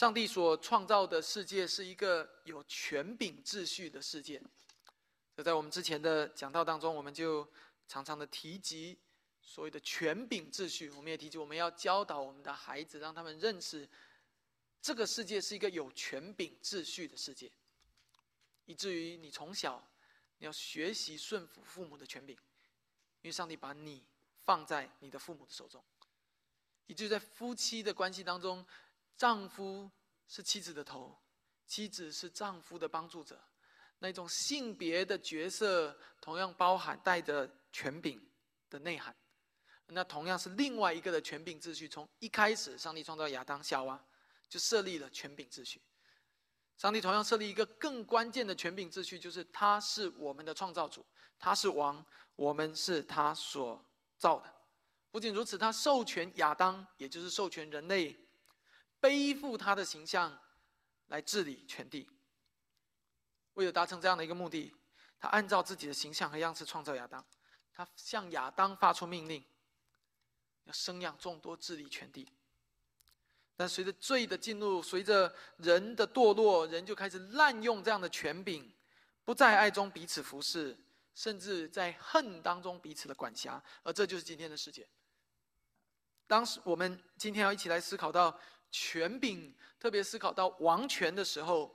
上帝所创造的世界是一个有权柄秩序的世界。这在我们之前的讲道当中，我们就常常的提及所谓的权柄秩序。我们也提及，我们要教导我们的孩子，让他们认识这个世界是一个有权柄秩序的世界，以至于你从小你要学习顺服父母的权柄，因为上帝把你放在你的父母的手中，以至于在夫妻的关系当中。丈夫是妻子的头，妻子是丈夫的帮助者，那种性别的角色同样包含带着权柄的内涵。那同样是另外一个的权柄秩序。从一开始，上帝创造亚当夏娃，就设立了权柄秩序。上帝同样设立一个更关键的权柄秩序，就是他是我们的创造主，他是王，我们是他所造的。不仅如此，他授权亚当，也就是授权人类。背负他的形象来治理全地。为了达成这样的一个目的，他按照自己的形象和样式创造亚当。他向亚当发出命令，要生养众多，治理全地。但随着罪的进入，随着人的堕落，人就开始滥用这样的权柄，不在爱中彼此服侍，甚至在恨当中彼此的管辖。而这就是今天的世界。当时我们今天要一起来思考到。权柄，特别思考到王权的时候，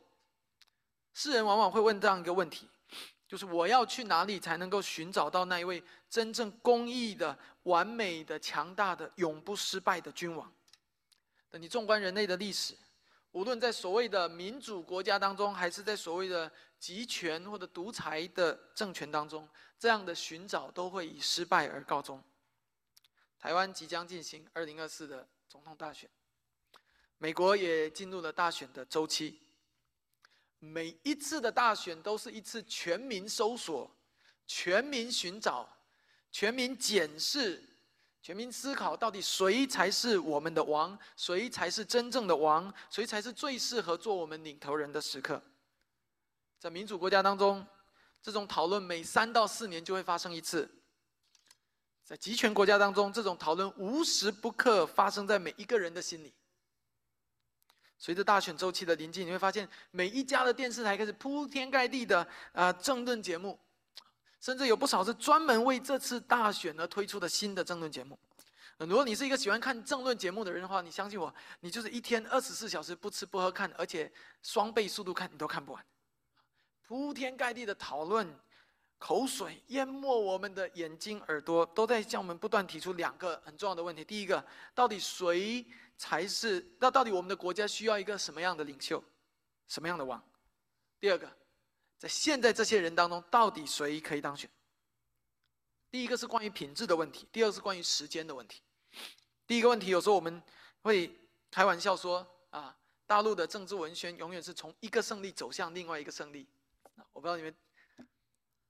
世人往往会问这样一个问题：，就是我要去哪里才能够寻找到那一位真正公义的、完美的、强大的、永不失败的君王？等你纵观人类的历史，无论在所谓的民主国家当中，还是在所谓的集权或者独裁的政权当中，这样的寻找都会以失败而告终。台湾即将进行二零二四的总统大选。美国也进入了大选的周期。每一次的大选都是一次全民搜索、全民寻找、全民检视、全民思考，到底谁才是我们的王？谁才是真正的王？谁才是最适合做我们领头人的时刻？在民主国家当中，这种讨论每三到四年就会发生一次；在集权国家当中，这种讨论无时不刻发生在每一个人的心里。随着大选周期的临近，你会发现每一家的电视台开始铺天盖地的啊政论节目，甚至有不少是专门为这次大选而推出的新的政论节目。如果你是一个喜欢看政论节目的人的话，你相信我，你就是一天二十四小时不吃不喝看，而且双倍速度看，你都看不完。铺天盖地的讨论，口水淹没我们的眼睛耳朵，都在向我们不断提出两个很重要的问题：第一个，到底谁？才是那到底我们的国家需要一个什么样的领袖，什么样的王？第二个，在现在这些人当中，到底谁可以当选？第一个是关于品质的问题，第二个是关于时间的问题。第一个问题，有时候我们会开玩笑说啊，大陆的政治文宣永远是从一个胜利走向另外一个胜利。我不知道你们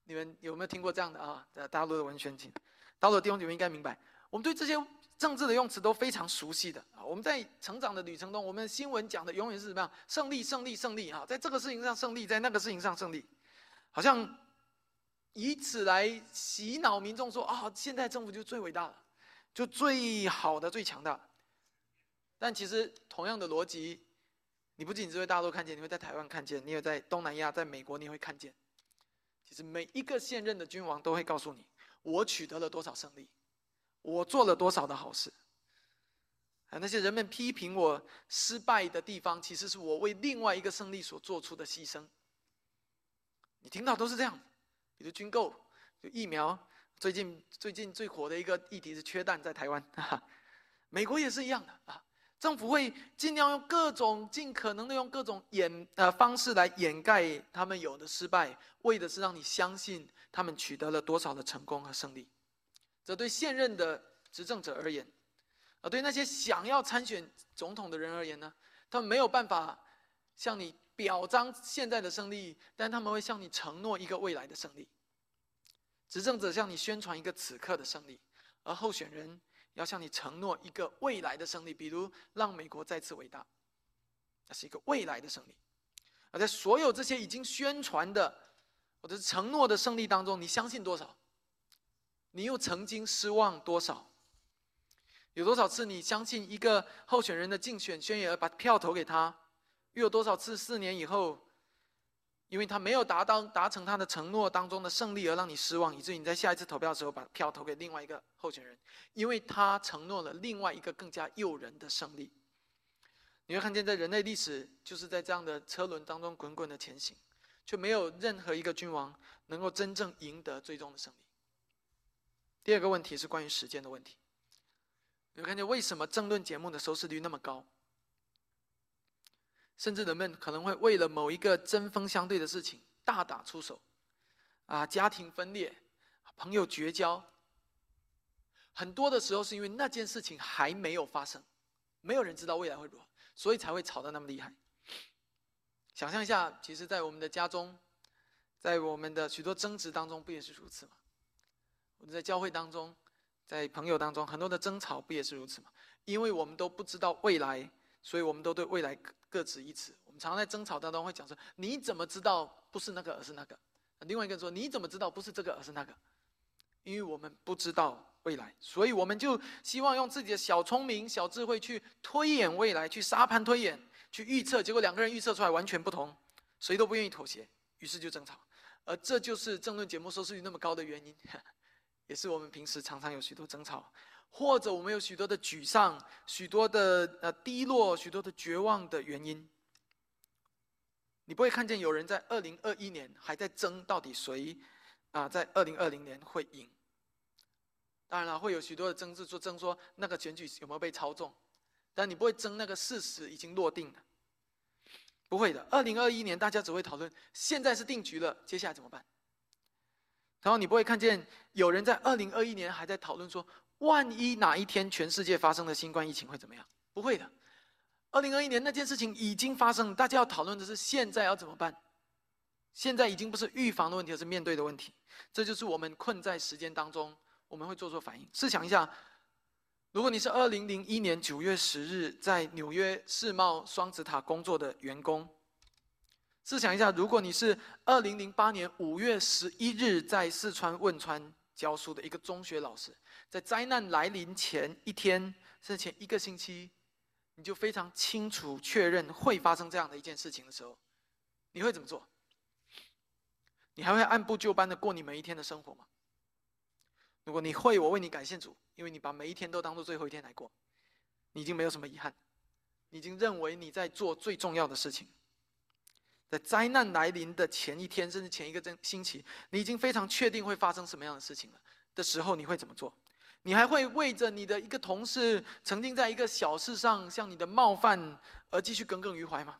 你们有没有听过这样的啊？在大陆的文宣，请大陆的弟兄姐妹应该明白，我们对这些。政治的用词都非常熟悉的啊！我们在成长的旅程中，我们新闻讲的永远是怎么样？胜利，胜利，胜利！哈，在这个事情上胜利，在那个事情上胜利，好像以此来洗脑民众说啊，现在政府就最伟大了，就最好的、最强大。但其实同样的逻辑，你不仅只会大陆看见，你会在台湾看见，你也在东南亚、在美国你也会看见。其实每一个现任的君王都会告诉你，我取得了多少胜利。我做了多少的好事？啊，那些人们批评我失败的地方，其实是我为另外一个胜利所做出的牺牲。你听到都是这样，比如军购、就疫苗，最近最近最火的一个议题是缺蛋，在台湾，美国也是一样的啊。政府会尽量用各种尽可能的用各种掩呃方式来掩盖他们有的失败，为的是让你相信他们取得了多少的成功和胜利。这对现任的执政者而言，而对那些想要参选总统的人而言呢？他们没有办法向你表彰现在的胜利，但他们会向你承诺一个未来的胜利。执政者向你宣传一个此刻的胜利，而候选人要向你承诺一个未来的胜利，比如让美国再次伟大，那是一个未来的胜利。而在所有这些已经宣传的或者承诺的胜利当中，你相信多少？你又曾经失望多少？有多少次你相信一个候选人的竞选宣言而把票投给他，又有多少次四年以后，因为他没有达到达成他的承诺当中的胜利而让你失望，以至于你在下一次投票的时候把票投给另外一个候选人，因为他承诺了另外一个更加诱人的胜利。你会看见，在人类历史就是在这样的车轮当中滚滚的前行，却没有任何一个君王能够真正赢得最终的胜利。第二个问题是关于时间的问题。你会看见为什么争论节目的收视率那么高？甚至人们可能会为了某一个针锋相对的事情大打出手，啊，家庭分裂，朋友绝交。很多的时候是因为那件事情还没有发生，没有人知道未来会如何，所以才会吵得那么厉害。想象一下，其实，在我们的家中，在我们的许多争执当中，不也是如此吗？我们在教会当中，在朋友当中，很多的争吵不也是如此吗？因为我们都不知道未来。所以我们都对未来各执一词。我们常常在争吵当中会讲说：“你怎么知道不是那个，而是那个？”另外一个人说：“你怎么知道不是这个，而是那个？”因为我们不知道未来，所以我们就希望用自己的小聪明、小智慧去推演未来，去沙盘推演，去预测。结果两个人预测出来完全不同，谁都不愿意妥协，于是就争吵。而这就是争论节目收视率那么高的原因，也是我们平时常常有许多争吵。或者我们有许多的沮丧，许多的呃低落，许多的绝望的原因。你不会看见有人在二零二一年还在争到底谁啊，在二零二零年会赢。当然了，会有许多的争执，说争说那个选举有没有被操纵，但你不会争那个事实已经落定了，不会的。二零二一年大家只会讨论现在是定局了，接下来怎么办？然后你不会看见有人在二零二一年还在讨论说。万一哪一天全世界发生了新冠疫情会怎么样？不会的。二零二一年那件事情已经发生，大家要讨论的是现在要怎么办。现在已经不是预防的问题，而是面对的问题。这就是我们困在时间当中，我们会做出反应。试想一下，如果你是二零零一年九月十日在纽约世贸双子塔工作的员工，试想一下，如果你是二零零八年五月十一日在四川汶川教书的一个中学老师。在灾难来临前一天，甚至前一个星期，你就非常清楚确认会发生这样的一件事情的时候，你会怎么做？你还会按部就班的过你每一天的生活吗？如果你会，我为你感谢主，因为你把每一天都当做最后一天来过，你已经没有什么遗憾，你已经认为你在做最重要的事情。在灾难来临的前一天，甚至前一个星星期，你已经非常确定会发生什么样的事情了的时候，你会怎么做？你还会为着你的一个同事曾经在一个小事上向你的冒犯而继续耿耿于怀吗？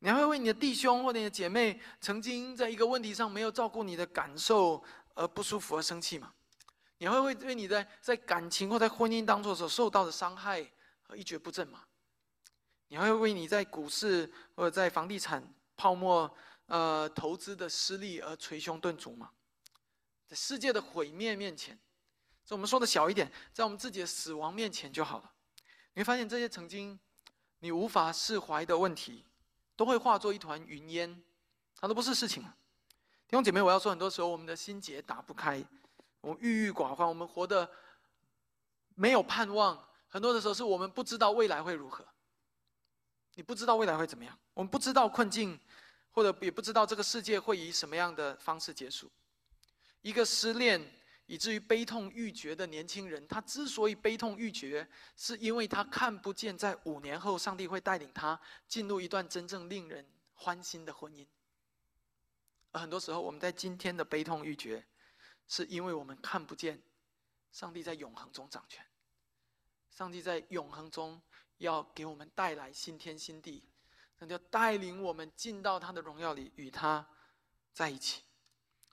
你还会为你的弟兄或你的姐妹曾经在一个问题上没有照顾你的感受而不舒服而生气吗？你还会为为你在在感情或在婚姻当中所受到的伤害而一蹶不振吗？你还会为你在股市或者在房地产泡沫呃投资的失利而捶胸顿足吗？在世界的毁灭面前？这我们说的小一点，在我们自己的死亡面前就好了。你会发现，这些曾经你无法释怀的问题，都会化作一团云烟，它都不是事情了。弟兄姐妹，我要说，很多时候我们的心结打不开，我们郁郁寡欢，我们活得没有盼望。很多的时候，是我们不知道未来会如何。你不知道未来会怎么样，我们不知道困境，或者也不知道这个世界会以什么样的方式结束。一个失恋。以至于悲痛欲绝的年轻人，他之所以悲痛欲绝，是因为他看不见在五年后，上帝会带领他进入一段真正令人欢欣的婚姻。而很多时候，我们在今天的悲痛欲绝，是因为我们看不见上帝在永恒中掌权，上帝在永恒中要给我们带来新天新地，那就带领我们进到他的荣耀里，与他在一起。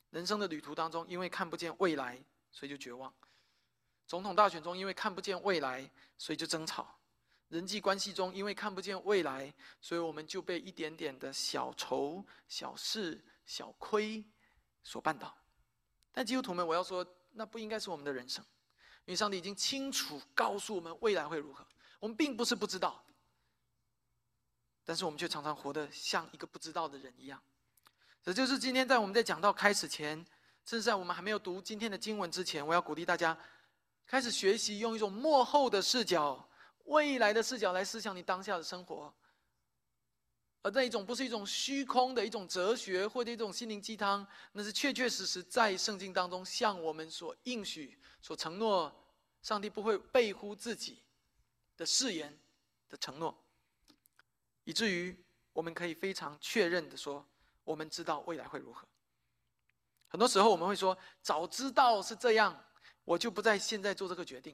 人生的旅途当中，因为看不见未来，所以就绝望；总统大选中，因为看不见未来，所以就争吵；人际关系中，因为看不见未来，所以我们就被一点点的小仇、小事、小亏所绊倒。但基督徒们，我要说，那不应该是我们的人生，因为上帝已经清楚告诉我们未来会如何。我们并不是不知道，但是我们却常常活得像一个不知道的人一样。这就是今天在我们在讲到开始前，甚至在我们还没有读今天的经文之前，我要鼓励大家开始学习用一种幕后的视角、未来的视角来思想你当下的生活，而那一种不是一种虚空的一种哲学或者一种心灵鸡汤，那是确确实实在圣经当中向我们所应许、所承诺，上帝不会背乎自己的誓言的承诺，以至于我们可以非常确认的说，我们知道未来会如何。很多时候我们会说，早知道是这样，我就不在现在做这个决定；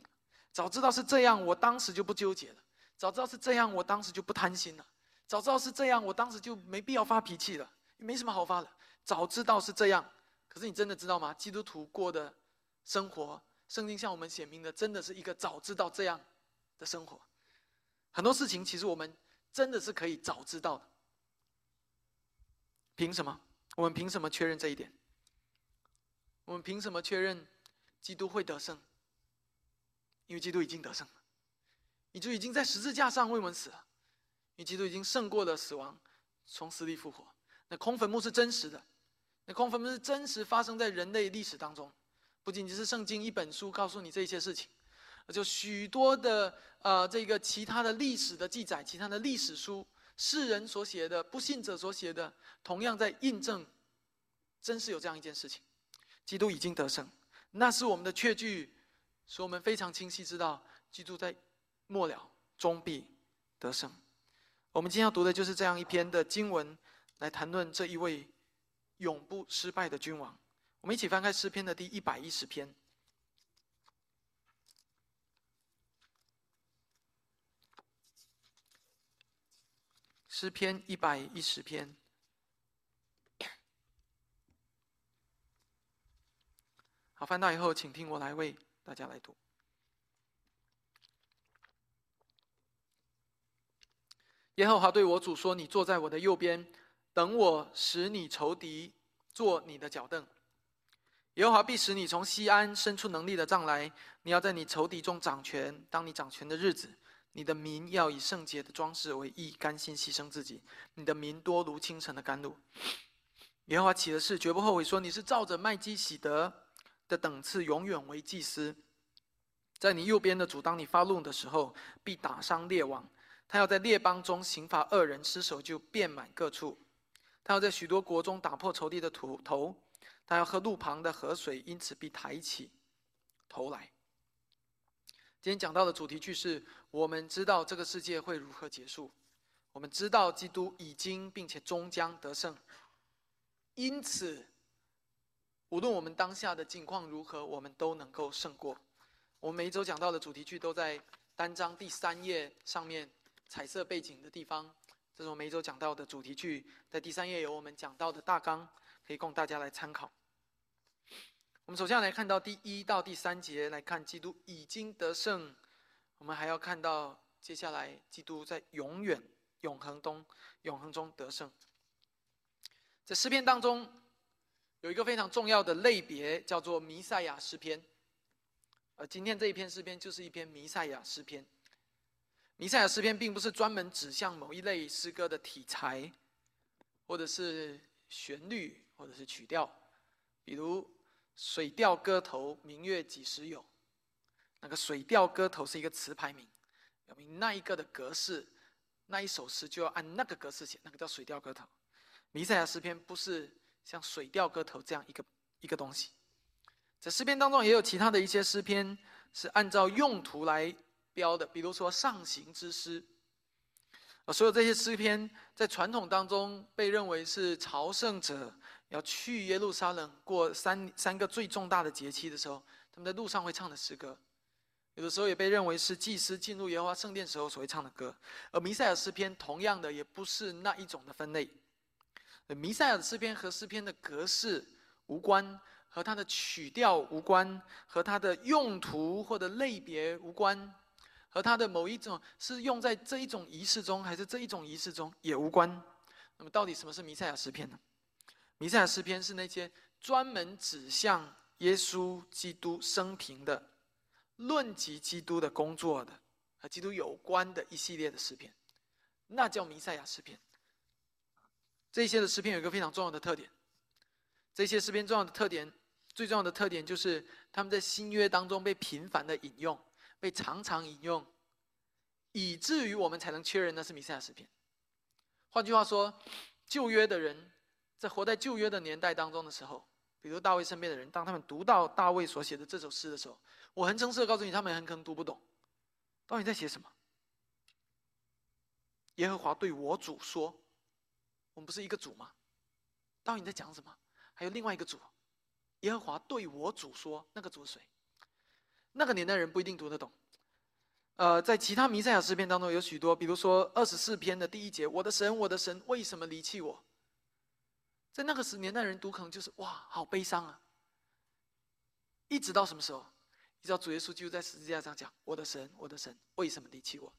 早知道是这样，我当时就不纠结了；早知道是这样，我当时就不贪心了。早知道是这样，我当时就没必要发脾气了，没什么好发的。早知道是这样，可是你真的知道吗？基督徒过的生活，圣经向我们显明的，真的是一个早知道这样的生活。很多事情其实我们真的是可以早知道的。凭什么？我们凭什么确认这一点？我们凭什么确认基督会得胜？因为基督已经得胜了，你就已经在十字架上为我们死了。因为基督已经胜过了死亡，从死里复活。那空坟墓是真实的，那空坟墓是真实发生在人类历史当中，不仅仅是圣经一本书告诉你这些事情，就许多的呃这个其他的历史的记载，其他的历史书，世人所写的，不信者所写的，同样在印证，真是有这样一件事情：基督已经得胜。那是我们的确据，使我们非常清晰知道，基督在末了终必得胜。我们今天要读的就是这样一篇的经文，来谈论这一位永不失败的君王。我们一起翻开诗篇的第一百一十篇。诗篇一百一十篇，好，翻到以后，请听我来为大家来读。耶和华对我主说：“你坐在我的右边，等我使你仇敌坐你的脚凳。耶和华必使你从西安伸出能力的杖来，你要在你仇敌中掌权。当你掌权的日子，你的民要以圣洁的装饰为义，甘心牺牲自己。你的民多如清晨的甘露。耶和华起的誓，绝不后悔，说你是照着麦基喜德的等次，永远为祭司。在你右边的主，当你发怒的时候，必打伤列王。”他要在列邦中刑罚恶人，失手就遍满各处；他要在许多国中打破仇敌的土头；他要喝路旁的河水，因此必抬起头来。今天讲到的主题句是：我们知道这个世界会如何结束，我们知道基督已经并且终将得胜，因此无论我们当下的境况如何，我们都能够胜过。我们每一周讲到的主题句都在单章第三页上面。彩色背景的地方，这是我每一周讲到的主题句，在第三页有我们讲到的大纲，可以供大家来参考。我们首先来看到第一到第三节，来看基督已经得胜。我们还要看到接下来基督在永远、永恒中、永恒中得胜。在诗篇当中，有一个非常重要的类别，叫做弥赛亚诗篇。而今天这一篇诗篇就是一篇弥赛亚诗篇。弥赛亚诗篇并不是专门指向某一类诗歌的题材，或者是旋律，或者是曲调。比如《水调歌头·明月几时有》，那个《水调歌头》是一个词牌名，表明那一个的格式，那一首诗就要按那个格式写，那个叫《水调歌头》。弥赛亚诗篇不是像《水调歌头》这样一个一个东西。在诗篇当中也有其他的一些诗篇是按照用途来。标的，比如说上行之诗，啊，所有这些诗篇在传统当中被认为是朝圣者要去耶路撒冷过三三个最重大的节期的时候，他们在路上会唱的诗歌，有的时候也被认为是祭司进入耶和华圣殿时候所会唱的歌。而弥赛亚诗篇同样的也不是那一种的分类，弥赛亚的诗篇和诗篇的格式无关，和它的曲调无关，和它的用途或者类别无关。和它的某一种是用在这一种仪式中，还是这一种仪式中也无关。那么，到底什么是弥赛亚诗篇呢？弥赛亚诗篇是那些专门指向耶稣基督生平的、论及基督的工作的和基督有关的一系列的诗篇，那叫弥赛亚诗篇。这些的诗篇有一个非常重要的特点，这些诗篇重要的特点，最重要的特点就是他们在新约当中被频繁的引用。被常常引用，以至于我们才能确认那是弥赛亚诗篇。换句话说，旧约的人在活在旧约的年代当中的时候，比如大卫身边的人，当他们读到大卫所写的这首诗的时候，我很诚实的告诉你，他们很可能读不懂，到底在写什么？耶和华对我主说：“我们不是一个主吗？到底在讲什么？还有另外一个主，耶和华对我主说，那个主是谁？那个年代人不一定读得懂。呃，在其他弥赛亚诗篇当中有许多，比如说二十四篇的第一节：‘我的神，我的神，为什么离弃我？’在那个时年代人读可能就是哇，好悲伤啊！一直到什么时候？一直到主耶稣就在十字架上讲：‘我的神，我的神，为什么离弃我？’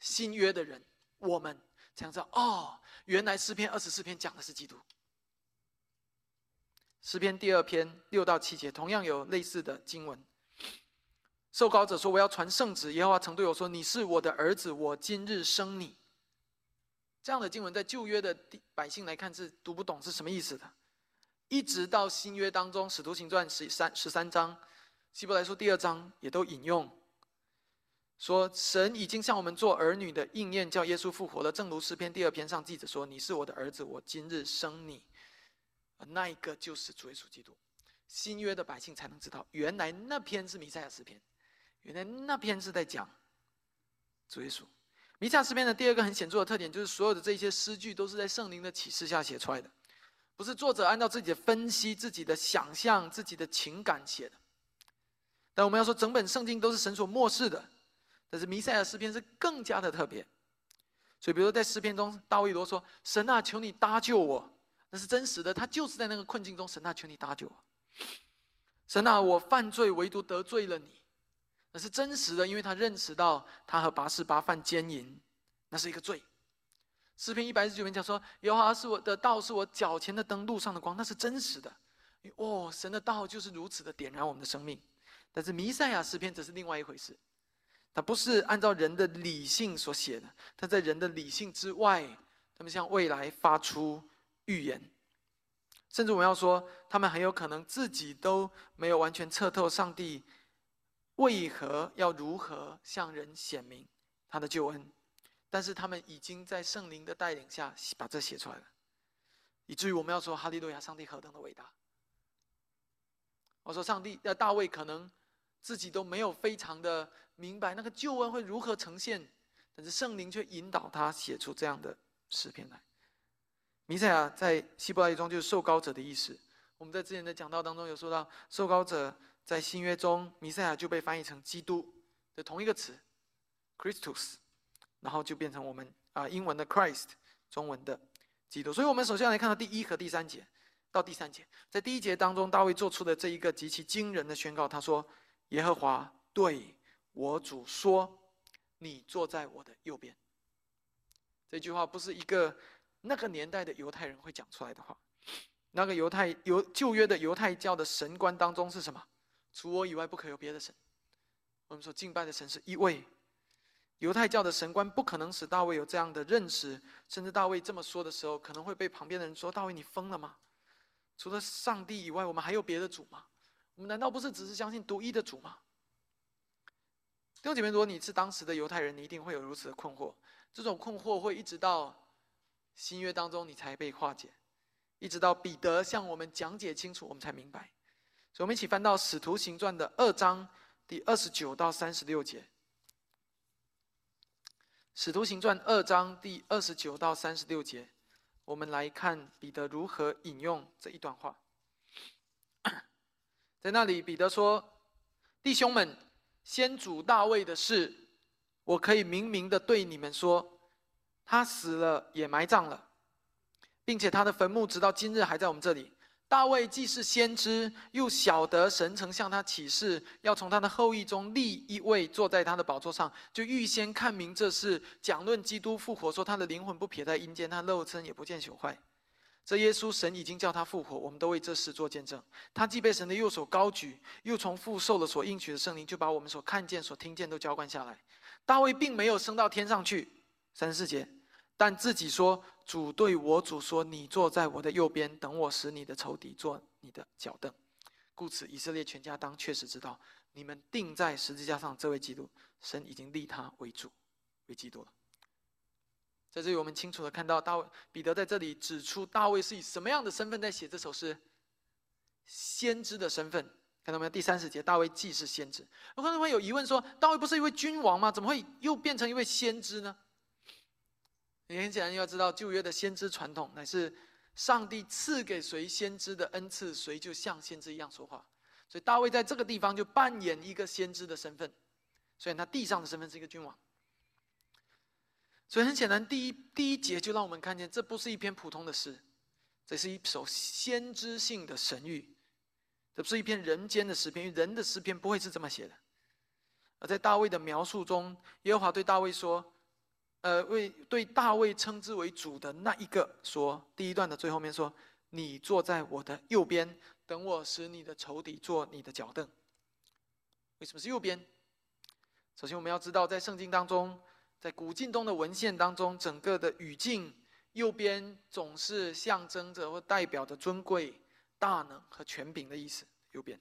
新约的人。”我们才知道哦，原来诗篇二十四篇讲的是基督。诗篇第二篇六到七节同样有类似的经文。受膏者说：“我要传圣旨。”耶和华曾对我说：“你是我的儿子，我今日生你。”这样的经文在旧约的百姓来看是读不懂是什么意思的。一直到新约当中，《使徒行传》十三十三章，《希伯来书》第二章也都引用。说神已经向我们做儿女的应验，叫耶稣复活了。正如诗篇第二篇上记着说：“你是我的儿子，我今日生你。”那一个就是主耶稣基督。新约的百姓才能知道，原来那篇是弥赛亚诗篇，原来那篇是在讲主耶稣。弥赛亚诗篇的第二个很显著的特点，就是所有的这些诗句都是在圣灵的启示下写出来的，不是作者按照自己的分析、自己的想象、自己的情感写的。但我们要说，整本圣经都是神所漠视的。但是弥赛亚诗篇是更加的特别，所以比如说在诗篇中，大卫罗说：“神啊，求你搭救我。”那是真实的，他就是在那个困境中。神啊，求你搭救我。神啊，我犯罪，唯独得罪了你。那是真实的，因为他认识到他和拔示巴犯奸淫，那是一个罪。诗篇一百十九篇讲说：“耶和华是我的道，是我脚前的灯，路上的光。”那是真实的。哦，神的道就是如此的点燃我们的生命。但是弥赛亚诗篇则是另外一回事。它不是按照人的理性所写的，它在人的理性之外，他们向未来发出预言，甚至我要说，他们很有可能自己都没有完全彻透上帝为何要如何向人显明他的救恩，但是他们已经在圣灵的带领下把这写出来了，以至于我们要说哈利路亚，上帝何等的伟大！我说上帝，呃，大卫可能自己都没有非常的。明白那个救恩会如何呈现，但是圣灵却引导他写出这样的诗篇来。弥赛亚在希伯来语中就是受膏者的意思。我们在之前的讲道当中有说到，受膏者在新约中，弥赛亚就被翻译成基督的同一个词，Christus，然后就变成我们啊英文的 Christ，中文的基督。所以我们首先来看到第一和第三节到第三节，在第一节当中，大卫做出的这一个极其惊人的宣告，他说：“耶和华对。”我主说：“你坐在我的右边。”这句话不是一个那个年代的犹太人会讲出来的话。那个犹太犹旧约的犹太教的神官当中是什么？除我以外不可有别的神。我们说敬拜的神是一位。犹太教的神官不可能使大卫有这样的认识，甚至大卫这么说的时候，可能会被旁边的人说：“大卫，你疯了吗？除了上帝以外，我们还有别的主吗？我们难道不是只是相信独一的主吗？”弟兄姐妹，如果你是当时的犹太人，你一定会有如此的困惑。这种困惑会一直到新约当中，你才被化解，一直到彼得向我们讲解清楚，我们才明白。我们一起翻到《使徒行传》的二章第二十九到三十六节，《使徒行传》二章第二十九到三十六节，我们来看彼得如何引用这一段话。在那里，彼得说：“弟兄们。”先祖大卫的事，我可以明明的对你们说，他死了也埋葬了，并且他的坟墓直到今日还在我们这里。大卫既是先知，又晓得神曾向他启示，要从他的后裔中立一位坐在他的宝座上，就预先看明这事，讲论基督复活，说他的灵魂不撇在阴间，他肉身也不见朽坏。这耶稣神已经叫他复活，我们都为这事做见证。他既被神的右手高举，又从父受了所应许的圣灵，就把我们所看见、所听见都浇灌下来。大卫并没有升到天上去，三十四节，但自己说：“主对我主说，你坐在我的右边，等我使你的仇敌做你的脚凳。”故此，以色列全家当确实知道，你们定在十字架上这位基督，神已经立他为主，为基督了。在这里，我们清楚的看到大卫彼得在这里指出，大卫是以什么样的身份在写这首诗？先知的身份。看到没有？第三十节，大卫既是先知。有可能会有疑问说，大卫不是一位君王吗？怎么会又变成一位先知呢？你很显然要知道，旧约的先知传统乃是上帝赐给谁先知的恩赐，谁就像先知一样说话。所以大卫在这个地方就扮演一个先知的身份，虽然他地上的身份是一个君王。所以很显然，第一第一节就让我们看见，这不是一篇普通的诗，这是一首先知性的神谕，这不是一篇人间的诗篇，因为人的诗篇不会是这么写的。而在大卫的描述中，耶和华对大卫说。呃，为对大卫称之为主的那一个说，第一段的最后面说：“你坐在我的右边，等我使你的仇敌做你的脚凳。”为什么是右边？首先我们要知道，在圣经当中，在古近东的文献当中，整个的语境右边总是象征着或代表着尊贵、大能和权柄的意思。右边，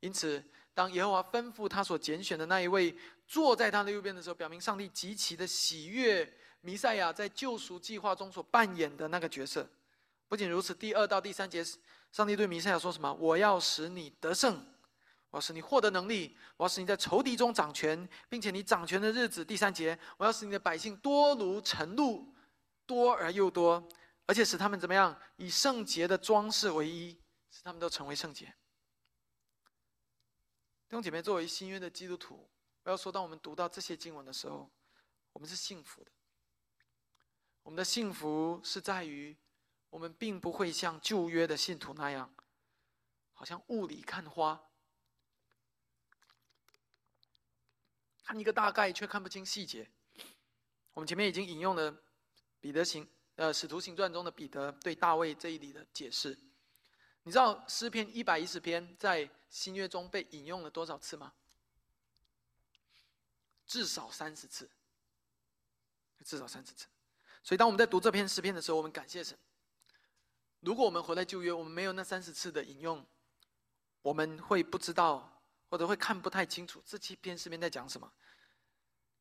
因此。当耶和华吩咐他所拣选的那一位坐在他的右边的时候，表明上帝极其的喜悦弥赛亚在救赎计划中所扮演的那个角色。不仅如此，第二到第三节，上帝对弥赛亚说什么？我要使你得胜，我要使你获得能力，我要使你在仇敌中掌权，并且你掌权的日子，第三节，我要使你的百姓多如晨露，多而又多，而且使他们怎么样？以圣洁的装饰为衣，使他们都成为圣洁。弟兄姐妹，作为新约的基督徒，我要说，当我们读到这些经文的时候，我们是幸福的。我们的幸福是在于，我们并不会像旧约的信徒那样，好像雾里看花，看一个大概却看不清细节。我们前面已经引用了彼得行呃使徒行传中的彼得对大卫这一里的解释。你知道诗篇一百一十篇在新约中被引用了多少次吗？至少三十次，至少三十次。所以当我们在读这篇诗篇的时候，我们感谢神。如果我们活在旧约，我们没有那三十次的引用，我们会不知道，或者会看不太清楚这七篇诗篇在讲什么。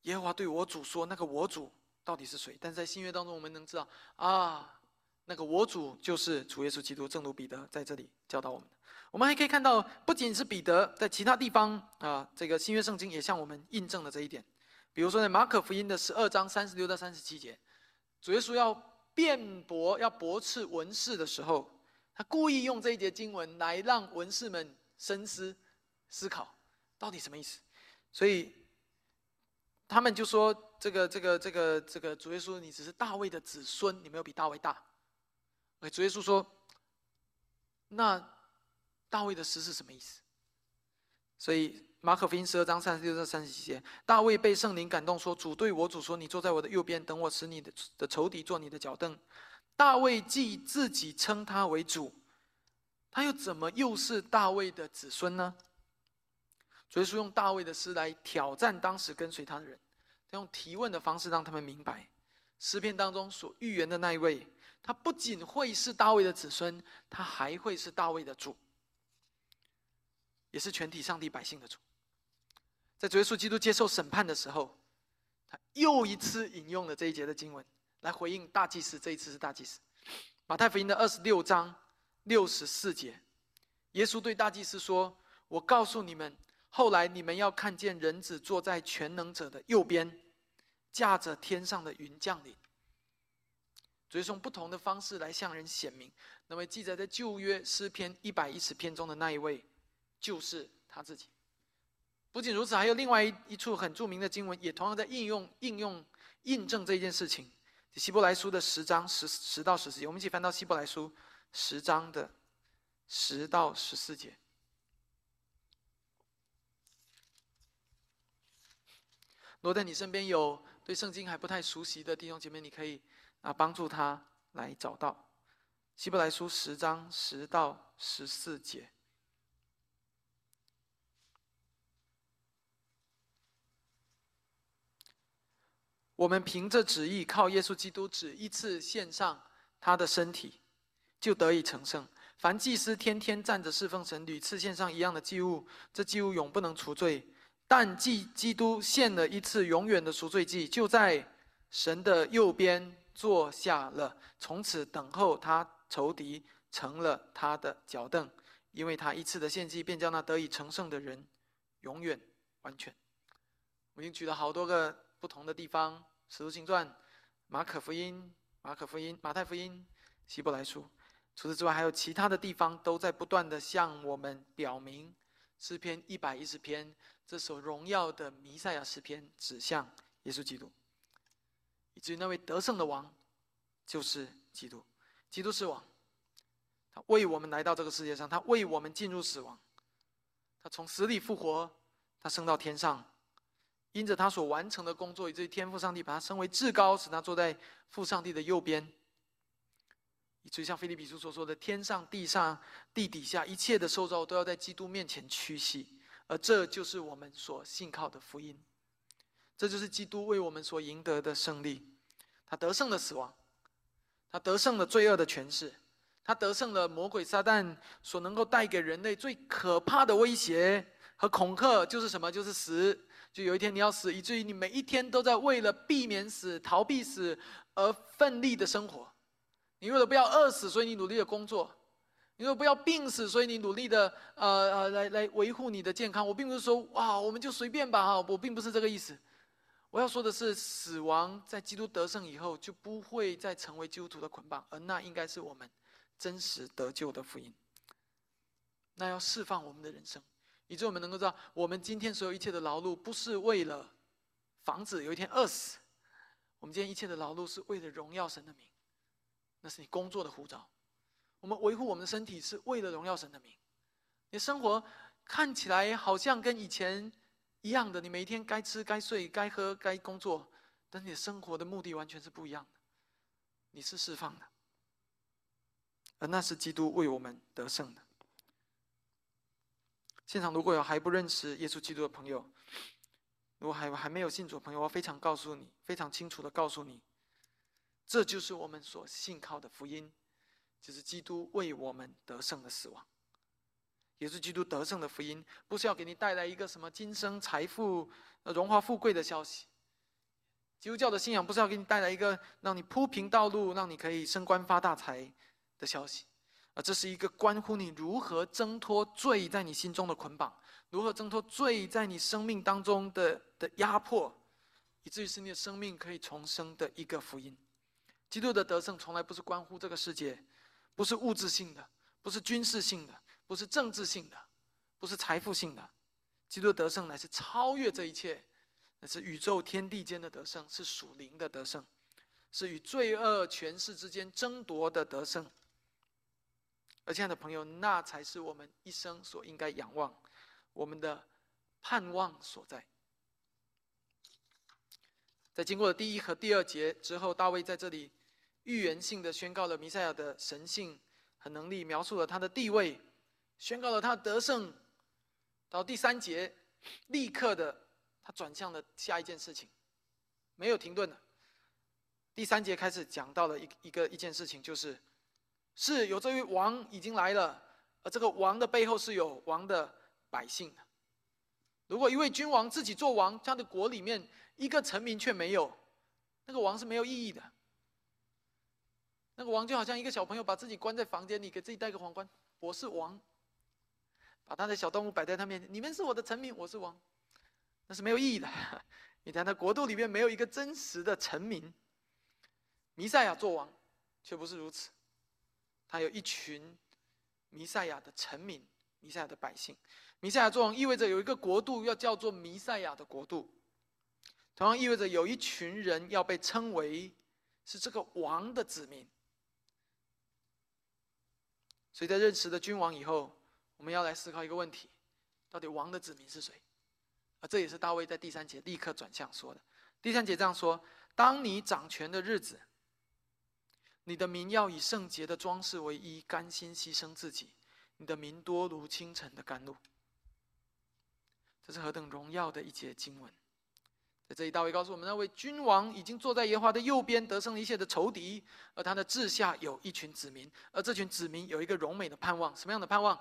耶和华对我主说：“那个我主到底是谁？”但在新约当中，我们能知道啊。那个我主就是主耶稣基督，正如彼得在这里教导我们。我们还可以看到，不仅是彼得，在其他地方啊，这个新约圣经也向我们印证了这一点。比如说，在马可福音的十二章三十六到三十七节，主耶稣要辩驳、要驳斥文士的时候，他故意用这一节经文来让文士们深思、思考，到底什么意思。所以他们就说：“这个、这个、这个、这个主耶稣，你只是大卫的子孙，你没有比大卫大。”主耶稣说：“那大卫的诗是什么意思？”所以马可福音十二章三十六到三十七节，大卫被圣灵感动说：“主对我主说，你坐在我的右边，等我使你的的仇敌做你的脚凳。”大卫既自己称他为主，他又怎么又是大卫的子孙呢？主耶稣用大卫的诗来挑战当时跟随他的人，他用提问的方式让他们明白诗篇当中所预言的那一位。他不仅会是大卫的子孙，他还会是大卫的主，也是全体上帝百姓的主。在主耶稣基督接受审判的时候，他又一次引用了这一节的经文来回应大祭司。这一次是大祭司，马太福音的二十六章六十四节，耶稣对大祭司说：“我告诉你们，后来你们要看见人子坐在全能者的右边，驾着天上的云降临。”所以用不同的方式来向人显明，那位记载在旧约诗篇一百一十篇中的那一位，就是他自己。不仅如此，还有另外一一处很著名的经文，也同样在应用、应用、印证这一件事情。希伯来书的十章十十到十四节，我们一起翻到希伯来书十章的十到十四节。如果在你身边有对圣经还不太熟悉的弟兄姐妹，你可以。啊，帮助他来找到《希伯来书》十章十到十四节。我们凭着旨意，靠耶稣基督只一次献上他的身体，就得以成圣。凡祭司天天站着侍奉神，屡次献上一样的祭物，这祭物永不能除罪。但祭基督献了一次永远的赎罪祭，就在神的右边坐下了，从此等候他仇敌成了他的脚凳，因为他一次的献祭，便将那得以成圣的人永远完全。我已经举了好多个不同的地方，《使徒行传》、马可福音、马可福音、马太福音、希伯来书。除此之外，还有其他的地方都在不断的向我们表明，诗篇一百一十篇这首荣耀的弥赛亚诗篇指向耶稣基督，以至于那位得胜的王就是基督，基督是王，他为我们来到这个世界上，他为我们进入死亡，他从死里复活，他升到天上，因着他所完成的工作，以至于天父上帝把他升为至高，使他坐在父上帝的右边。以至于，像菲利比书所说的，天上、地上、地底下一切的受造都要在基督面前屈膝，而这就是我们所信靠的福音。这就是基督为我们所赢得的胜利。他得胜了死亡，他得胜了罪恶的权势，他得胜了魔鬼撒旦所能够带给人类最可怕的威胁和恐吓，就是什么？就是死。就有一天你要死，以至于你每一天都在为了避免死、逃避死而奋力的生活。你为了不要饿死，所以你努力的工作；你为了不要病死，所以你努力的呃呃来来维护你的健康。我并不是说哇，我们就随便吧哈，我并不是这个意思。我要说的是，死亡在基督得胜以后，就不会再成为基督徒的捆绑，而那应该是我们真实得救的福音。那要释放我们的人生，以致我们能够知道，我们今天所有一切的劳碌，不是为了防止有一天饿死，我们今天一切的劳碌是为了荣耀神的名。那是你工作的护照。我们维护我们的身体是为了荣耀神的名。你生活看起来好像跟以前一样的，你每一天该吃、该睡、该喝、该工作，但你的生活的目的完全是不一样的。你是释放的，而那是基督为我们得胜的。现场如果有还不认识耶稣基督的朋友，如果还还没有信主的朋友，我非常告诉你，非常清楚的告诉你。这就是我们所信靠的福音，就是基督为我们得胜的死亡，也是基督得胜的福音。不是要给你带来一个什么今生财富、荣华富贵的消息。基督教的信仰不是要给你带来一个让你铺平道路、让你可以升官发大财的消息，而这是一个关乎你如何挣脱罪在你心中的捆绑，如何挣脱罪在你生命当中的的压迫，以至于使你的生命可以重生的一个福音。基督的得胜从来不是关乎这个世界，不是物质性的，不是军事性的，不是政治性的，不是财富性的。基督的得胜乃是超越这一切，那是宇宙天地间的得胜，是属灵的得胜，是与罪恶权势之间争夺的得胜。而亲爱的朋友，那才是我们一生所应该仰望、我们的盼望所在。在经过了第一和第二节之后，大卫在这里。预言性的宣告了弥赛亚的神性和能力，描述了他的地位，宣告了他得胜。到第三节，立刻的他转向了下一件事情，没有停顿的。第三节开始讲到了一一个一件事情，就是是有这位王已经来了，而这个王的背后是有王的百姓的。如果一位君王自己做王，他的国里面一个臣民却没有，那个王是没有意义的。那个王就好像一个小朋友把自己关在房间里，给自己戴个皇冠，我是王。把他的小动物摆在他面前，你们是我的臣民，我是王，那是没有意义的。你看，他国度里面没有一个真实的臣民。弥赛亚做王，却不是如此。他有一群弥赛亚的臣民，弥赛亚的百姓。弥赛亚做王意味着有一个国度要叫做弥赛亚的国度，同样意味着有一群人要被称为是这个王的子民。所以在认识了君王以后，我们要来思考一个问题：到底王的子民是谁？啊，这也是大卫在第三节立刻转向说的。第三节这样说：当你掌权的日子，你的民要以圣洁的装饰为衣，甘心牺牲自己。你的民多如清晨的甘露。这是何等荣耀的一节经文！在这里，大卫告诉我们，那位君王已经坐在耶和华的右边，得胜了一切的仇敌，而他的治下有一群子民，而这群子民有一个荣美的盼望。什么样的盼望？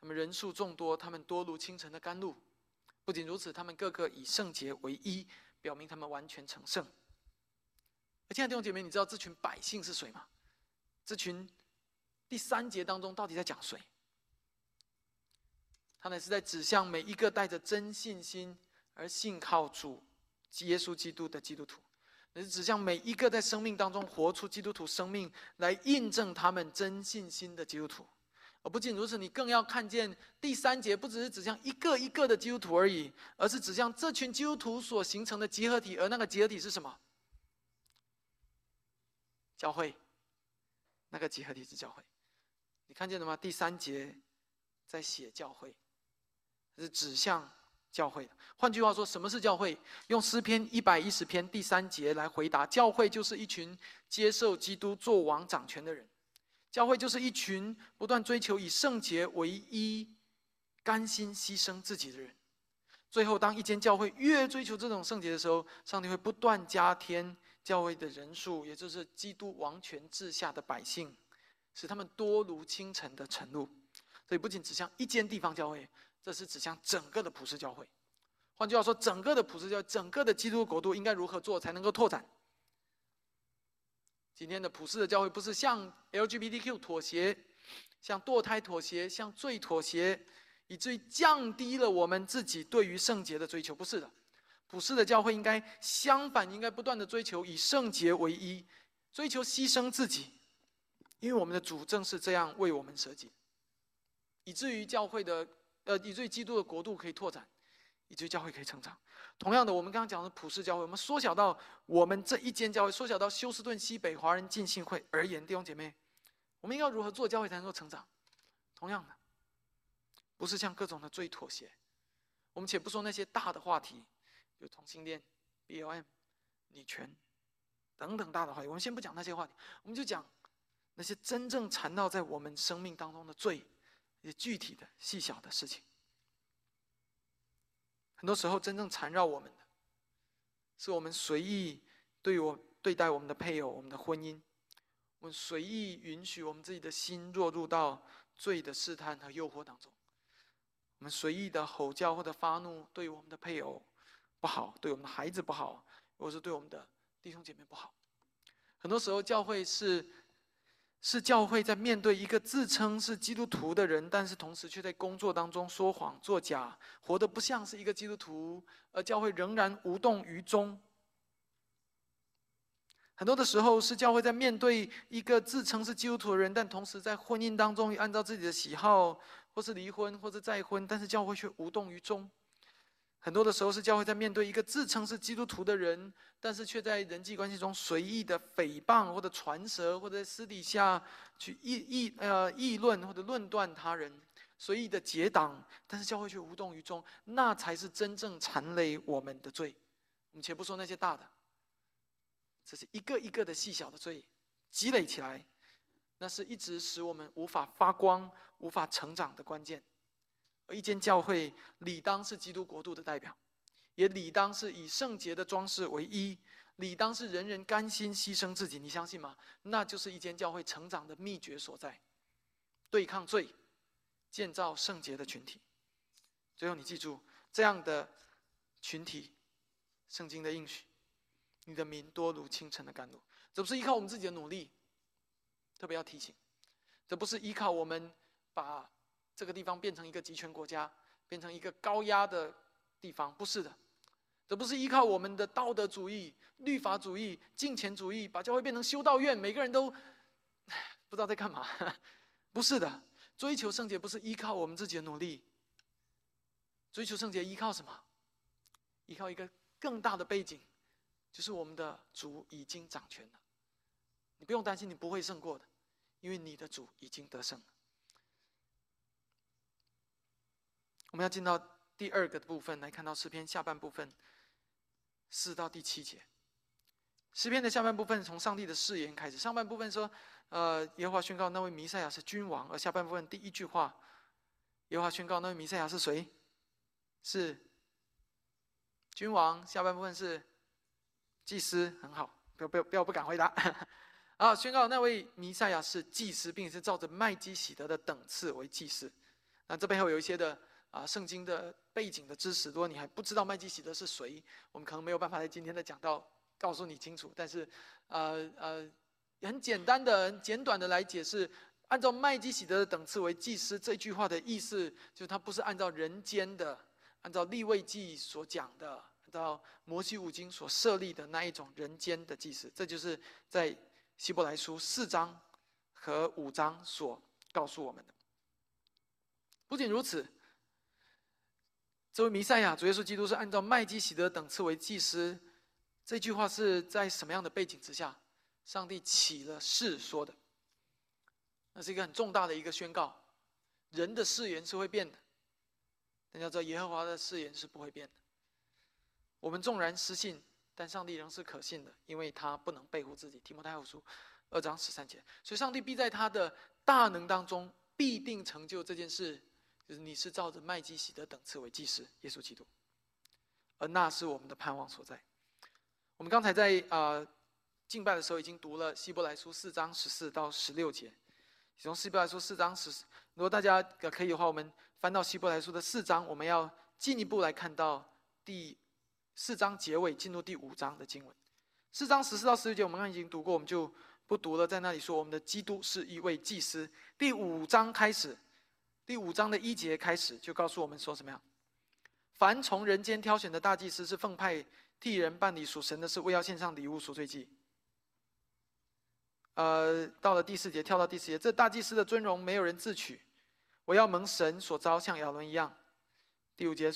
他们人数众多，他们多如清晨的甘露。不仅如此，他们个个以圣洁为一，表明他们完全成圣。而亲爱的弟兄姐妹，你知道这群百姓是谁吗？这群第三节当中到底在讲谁？他们是在指向每一个带着真信心而信靠主耶稣基督的基督徒，也是指向每一个在生命当中活出基督徒生命来印证他们真信心的基督徒。而不仅如此，你更要看见第三节不只是指向一个一个的基督徒而已，而是指向这群基督徒所形成的集合体。而那个集合体是什么？教会，那个集合体是教会，你看见了吗？第三节在写教会，是指向教会的。换句话说，什么是教会？用诗篇一百一十篇第三节来回答：教会就是一群接受基督做王掌权的人，教会就是一群不断追求以圣洁为一、甘心牺牲自己的人。最后，当一间教会越追求这种圣洁的时候，上帝会不断加添。教会的人数，也就是基督王权治下的百姓，使他们多如清晨的晨露。所以，不仅指向一间地方教会，这是指向整个的普世教会。换句话说，整个的普世教，整个的基督国度应该如何做才能够拓展？今天的普世的教会，不是向 LGBTQ 妥协，向堕胎妥协，向罪妥协，以至于降低了我们自己对于圣洁的追求，不是的。普世的教会应该相反，应该不断的追求以圣洁为一，追求牺牲自己，因为我们的主正是这样为我们舍己，以至于教会的呃，以至于基督的国度可以拓展，以至于教会可以成长。同样的，我们刚刚讲的普世教会，我们缩小到我们这一间教会，缩小到休斯顿西北华人浸信会而言，弟兄姐妹，我们应该如何做教会才能够成长？同样的，不是向各种的罪妥协，我们且不说那些大的话题。有同性恋、BLM、女权等等大的话题，我们先不讲那些话题，我们就讲那些真正缠绕在我们生命当中的罪，一些具体的细小的事情。很多时候，真正缠绕我们的，是我们随意对我对待我们的配偶、我们的婚姻，我们随意允许我们自己的心落入到罪的试探和诱惑当中，我们随意的吼叫或者发怒对我们的配偶。不好，对我们的孩子不好，或是对我们的弟兄姐妹不好。很多时候，教会是是教会在面对一个自称是基督徒的人，但是同时却在工作当中说谎作假，活得不像是一个基督徒，而教会仍然无动于衷。很多的时候，是教会在面对一个自称是基督徒的人，但同时在婚姻当中按照自己的喜好，或是离婚，或者再婚，但是教会却无动于衷。很多的时候是教会在面对一个自称是基督徒的人，但是却在人际关系中随意的诽谤或者传舌，或者私底下去议议呃议论或者论断他人，随意的结党，但是教会却无动于衷，那才是真正缠累我们的罪。我们且不说那些大的，这是一个一个的细小的罪积累起来，那是一直使我们无法发光、无法成长的关键。一间教会理当是基督国度的代表，也理当是以圣洁的装饰为一，理当是人人甘心牺牲自己。你相信吗？那就是一间教会成长的秘诀所在。对抗罪，建造圣洁的群体。最后，你记住这样的群体，圣经的应许：你的名多如清晨的甘露。这不是依靠我们自己的努力，特别要提醒，这不是依靠我们把。这个地方变成一个集权国家，变成一个高压的地方，不是的，这不是依靠我们的道德主义、律法主义、金钱主义，把教会变成修道院，每个人都不知道在干嘛，不是的。追求圣洁不是依靠我们自己的努力，追求圣洁依靠什么？依靠一个更大的背景，就是我们的主已经掌权了。你不用担心，你不会胜过的，因为你的主已经得胜了。我们要进到第二个部分来看到诗篇下半部分四到第七节。诗篇的下半部分从上帝的誓言开始，上半部分说：“呃，耶和华宣告那位弥赛亚是君王。”而下半部分第一句话，耶和华宣告那位弥赛亚是谁？是君王。下半部分是祭司，很好，不要不要不要不敢回答。啊，宣告那位弥赛亚是祭司，并且是照着麦基喜德的等次为祭司。那这背后有一些的。啊，圣经的背景的知识，如果你还不知道麦基洗德是谁，我们可能没有办法在今天的讲到告诉你清楚，但是，呃呃，很简单的、很简短的来解释，按照麦基喜德的等次为祭司这句话的意思，就是他不是按照人间的，按照立位记所讲的，按照摩西五经所设立的那一种人间的祭司，这就是在希伯来书四章和五章所告诉我们的。不仅如此。这位弥赛亚主耶稣基督是按照麦基喜德等次为祭司，这句话是在什么样的背景之下，上帝起了誓说的？那是一个很重大的一个宣告。人的誓言是会变的，但要知道耶和华的誓言是不会变的。我们纵然失信，但上帝仍是可信的，因为他不能背负自己。提摩太后书二章十三节，所以上帝必在他的大能当中必定成就这件事。就是你是照着麦基喜德等次为祭司，耶稣基督，而那是我们的盼望所在。我们刚才在啊敬拜的时候已经读了希伯来书四章十四到十六节，从希伯来书四章十，如果大家可以的话，我们翻到希伯来书的四章，我们要进一步来看到第四章结尾进入第五章的经文。四章十四到十六节我们刚刚已经读过，我们就不读了。在那里说我们的基督是一位祭司。第五章开始。第五章的一节开始就告诉我们说什么样？凡从人间挑选的大祭司是奉派替人办理属神的事，为要献上礼物赎罪祭。呃，到了第四节，跳到第四节，这大祭司的尊荣没有人自取，我要蒙神所招，像亚伦一样。第五节，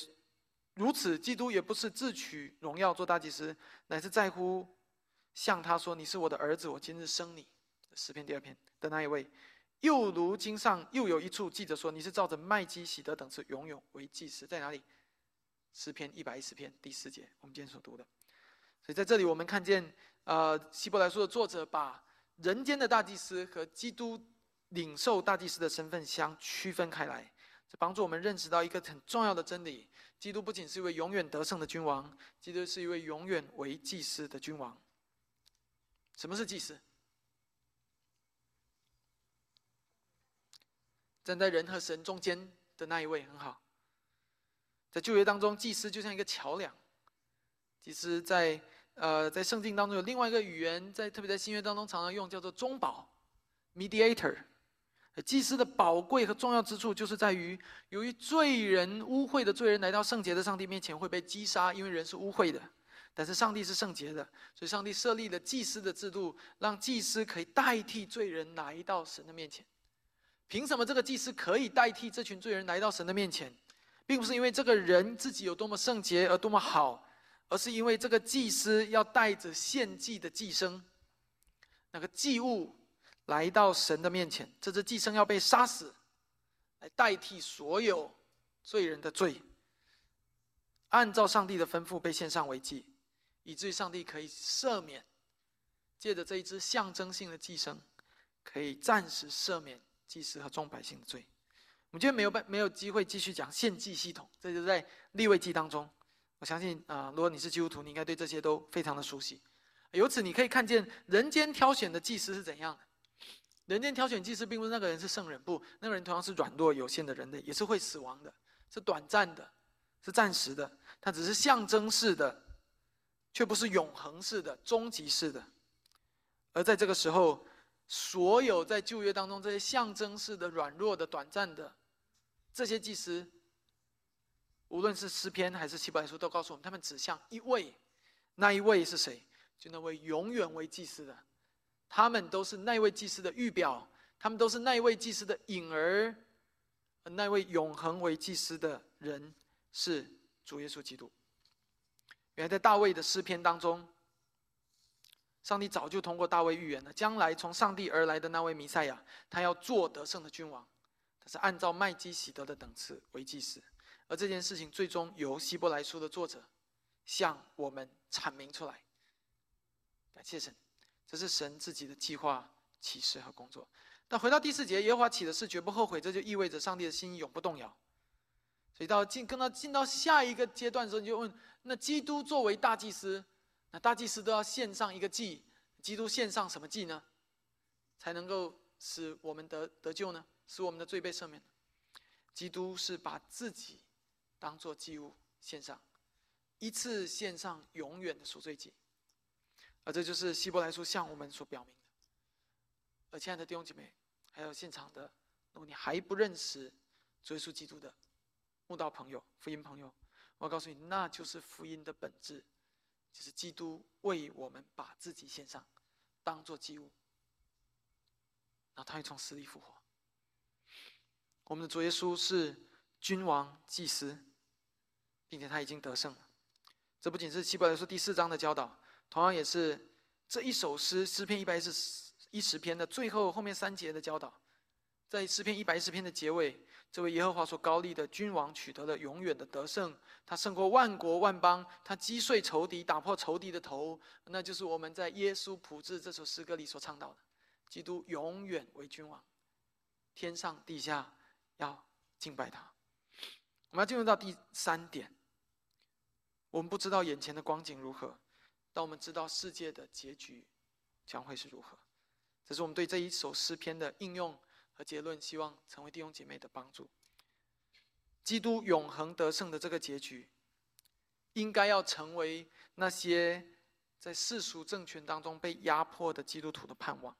如此，基督也不是自取荣耀做大祭司，乃是在乎向他说：“你是我的儿子，我今日生你。”诗篇第二篇的那一位。又如经上又有一处记着说，你是照着麦基喜德等次永远为祭司，在哪里？诗篇一百一十篇第四节，我们今天所读的。所以在这里，我们看见，呃，希伯来书的作者把人间的大祭司和基督领受大祭司的身份相区分开来，这帮助我们认识到一个很重要的真理：基督不仅是一位永远得胜的君王，基督是一位永远为祭司的君王。什么是祭司？站在人和神中间的那一位很好，在旧约当中，祭司就像一个桥梁。祭司在呃在圣经当中有另外一个语言，在特别在新约当中常常用，叫做中保 （mediator）。祭司的宝贵和重要之处，就是在于由于罪人污秽的罪人来到圣洁的上帝面前会被击杀，因为人是污秽的，但是上帝是圣洁的，所以上帝设立了祭司的制度，让祭司可以代替罪人来到神的面前。凭什么这个祭司可以代替这群罪人来到神的面前，并不是因为这个人自己有多么圣洁而多么好，而是因为这个祭司要带着献祭的祭牲，那个祭物来到神的面前，这只祭牲要被杀死，来代替所有罪人的罪，按照上帝的吩咐被献上为祭，以至于上帝可以赦免，借着这一只象征性的祭牲，可以暂时赦免。祭司和众百姓的罪，我们今天没有办没有机会继续讲献祭系统，这就在立位记当中。我相信啊，如果你是基督徒，你应该对这些都非常的熟悉。由此你可以看见人间挑选的祭司是怎样的。人间挑选祭司，并不是那个人是圣人，不，那个人同样是软弱有限的人类，也是会死亡的，是短暂的，是暂时的，它只是象征式的，却不是永恒式的、终极式的。而在这个时候。所有在旧约当中这些象征式的、软弱的、短暂的这些祭司，无论是诗篇还是希伯来书，都告诉我们，他们指向一位，那一位是谁？就那位永远为祭司的，他们都是那位祭司的预表，他们都是那位祭司的影儿，那位永恒为祭司的人是主耶稣基督。原来在大卫的诗篇当中。上帝早就通过大卫预言了，将来从上帝而来的那位弥赛亚，他要做得胜的君王，他是按照麦基喜德的等次为祭司，而这件事情最终由希伯来书的作者向我们阐明出来。感谢神，这是神自己的计划、启示和工作。但回到第四节，耶和华起的事绝不后悔，这就意味着上帝的心永不动摇。所以到进跟到进到下一个阶段的时候，你就问：那基督作为大祭司？那大祭司都要献上一个祭，基督献上什么祭呢？才能够使我们得得救呢？使我们的罪被赦免？基督是把自己当做祭物献上，一次献上永远的赎罪祭。而这就是希伯来书向我们所表明的。而亲爱的弟兄姐妹，还有现场的，如果你还不认识耶稣基督的慕道朋友、福音朋友，我告诉你，那就是福音的本质，就是基督为我们把自己献上，当做祭物，然后他会从死里复活。我们的主耶稣是君王、祭司，并且他已经得胜了。这不仅是希伯来书第四章的教导，同样也是这一首诗诗篇一百一十一十篇的最后后面三节的教导。在诗篇一百一十篇的结尾，这位耶和华所高立的君王取得了永远的得胜，他胜过万国万邦，他击碎仇敌，打破仇敌的头。那就是我们在耶稣普治这首诗歌里所唱到的：基督永远为君王，天上地下。要敬拜他。我们要进入到第三点。我们不知道眼前的光景如何，但我们知道世界的结局将会是如何。这是我们对这一首诗篇的应用和结论，希望成为弟兄姐妹的帮助。基督永恒得胜的这个结局，应该要成为那些在世俗政权当中被压迫的基督徒的盼望。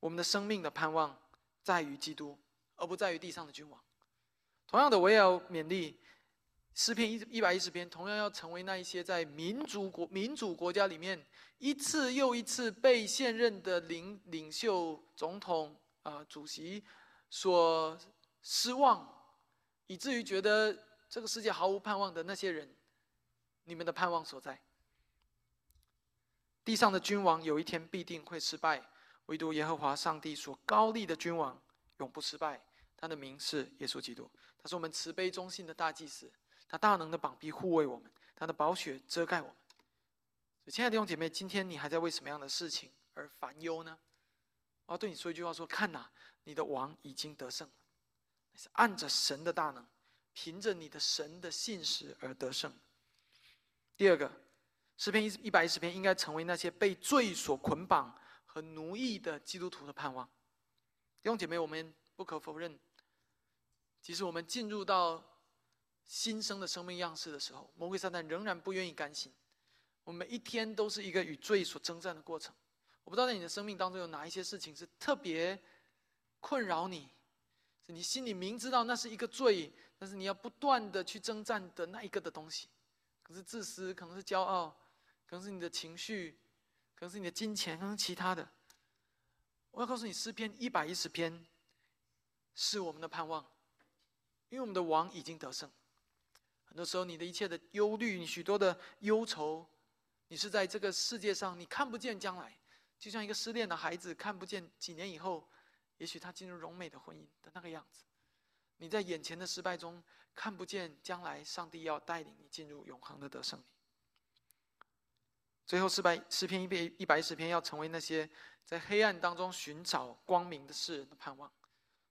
我们的生命的盼望。在于基督，而不在于地上的君王。同样的，我也要勉励诗篇一一百一十篇，同样要成为那一些在民主国民主国家里面一次又一次被现任的领领袖、总统啊、主席所失望，以至于觉得这个世界毫无盼望的那些人，你们的盼望所在。地上的君王有一天必定会失败。唯独耶和华上帝所高立的君王永不失败，他的名是耶稣基督，他是我们慈悲忠信的大祭司，他大能的膀臂护卫我们，他的宝血遮盖我们。亲爱的弟兄姐妹，今天你还在为什么样的事情而烦忧呢？我要对你说一句话：说看呐，你的王已经得胜了，是按着神的大能，凭着你的神的信实而得胜。第二个，诗篇一一百一十篇应该成为那些被罪所捆绑。和奴役的基督徒的盼望，弟兄姐妹，我们不可否认，即使我们进入到新生的生命样式的时候，魔鬼撒旦仍然不愿意甘心。我们每一天都是一个与罪所征战的过程。我不知道在你的生命当中有哪一些事情是特别困扰你，是你心里明知道那是一个罪，但是你要不断的去征战的那一个的东西，可是自私，可能是骄傲，可能是你的情绪。可能是你的金钱，可能其他的。我要告诉你，诗篇一百一十篇是我们的盼望，因为我们的王已经得胜。很多时候，你的一切的忧虑，你许多的忧愁，你是在这个世界上，你看不见将来，就像一个失恋的孩子看不见几年以后，也许他进入荣美的婚姻的那个样子。你在眼前的失败中看不见将来，上帝要带领你进入永恒的得胜。最后，诗百诗篇一百一百一十篇要成为那些在黑暗当中寻找光明的世人的盼望。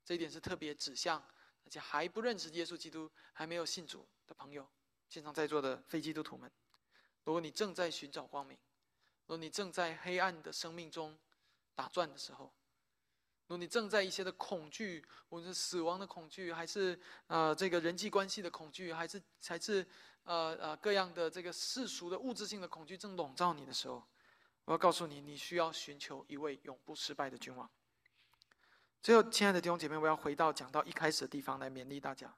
这一点是特别指向而且还不认识耶稣基督、还没有信主的朋友，现场在座的非基督徒们。如果你正在寻找光明，如果你正在黑暗的生命中打转的时候，如果你正在一些的恐惧，无论是死亡的恐惧，还是呃这个人际关系的恐惧，还是还是。呃呃，各样的这个世俗的物质性的恐惧正笼罩你的时候，我要告诉你，你需要寻求一位永不失败的君王。最后，亲爱的弟兄姐妹，我要回到讲到一开始的地方来勉励大家：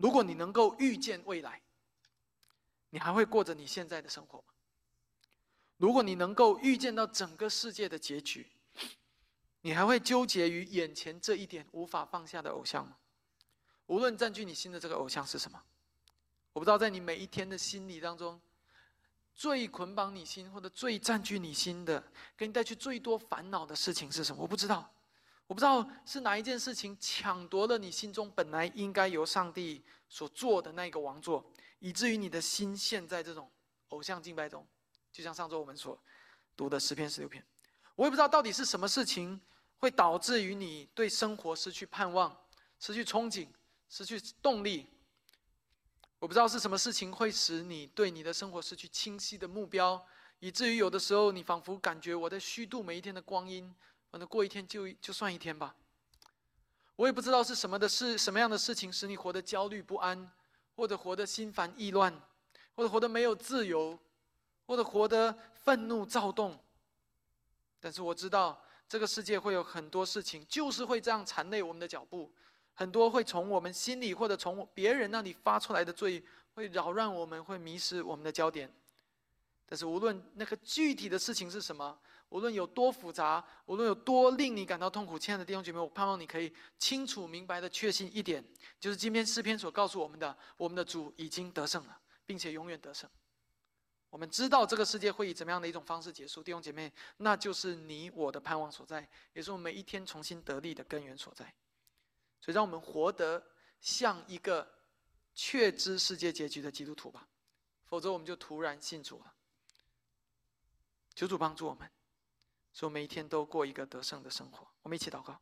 如果你能够预见未来，你还会过着你现在的生活吗？如果你能够预见到整个世界的结局，你还会纠结于眼前这一点无法放下的偶像吗？无论占据你心的这个偶像是什么。我不知道在你每一天的心理当中，最捆绑你心或者最占据你心的，给你带去最多烦恼的事情是什么？我不知道，我不知道是哪一件事情抢夺了你心中本来应该由上帝所做的那个王座，以至于你的心陷在这种偶像敬拜中。就像上周我们所读的十篇十六篇，我也不知道到底是什么事情会导致于你对生活失去盼望、失去憧憬、失去动力。我不知道是什么事情会使你对你的生活失去清晰的目标，以至于有的时候你仿佛感觉我在虚度每一天的光阴，反正过一天就就算一天吧。我也不知道是什么的事，什么样的事情使你活得焦虑不安，或者活得心烦意乱，或或者活得没有自由，或者活得愤怒躁动。但是我知道，这个世界会有很多事情，就是会这样缠累我们的脚步，很多会从我们心里或者从别人那里发出来的罪，会扰乱我们，会迷失我们的焦点。但是无论那个具体的事情是什么，无论有多复杂，无论有多令你感到痛苦，亲爱的弟兄姐妹，我盼望你可以清楚明白的确信一点，就是今天诗篇所告诉我们的：我们的主已经得胜了，并且永远得胜。我们知道这个世界会以怎么样的一种方式结束，弟兄姐妹，那就是你我的盼望所在，也是我们每一天重新得力的根源所在。所以，让我们活得像一个确知世界结局的基督徒吧，否则我们就突然信主了。求主帮助我们，使我每一天都过一个得胜的生活。我们一起祷告。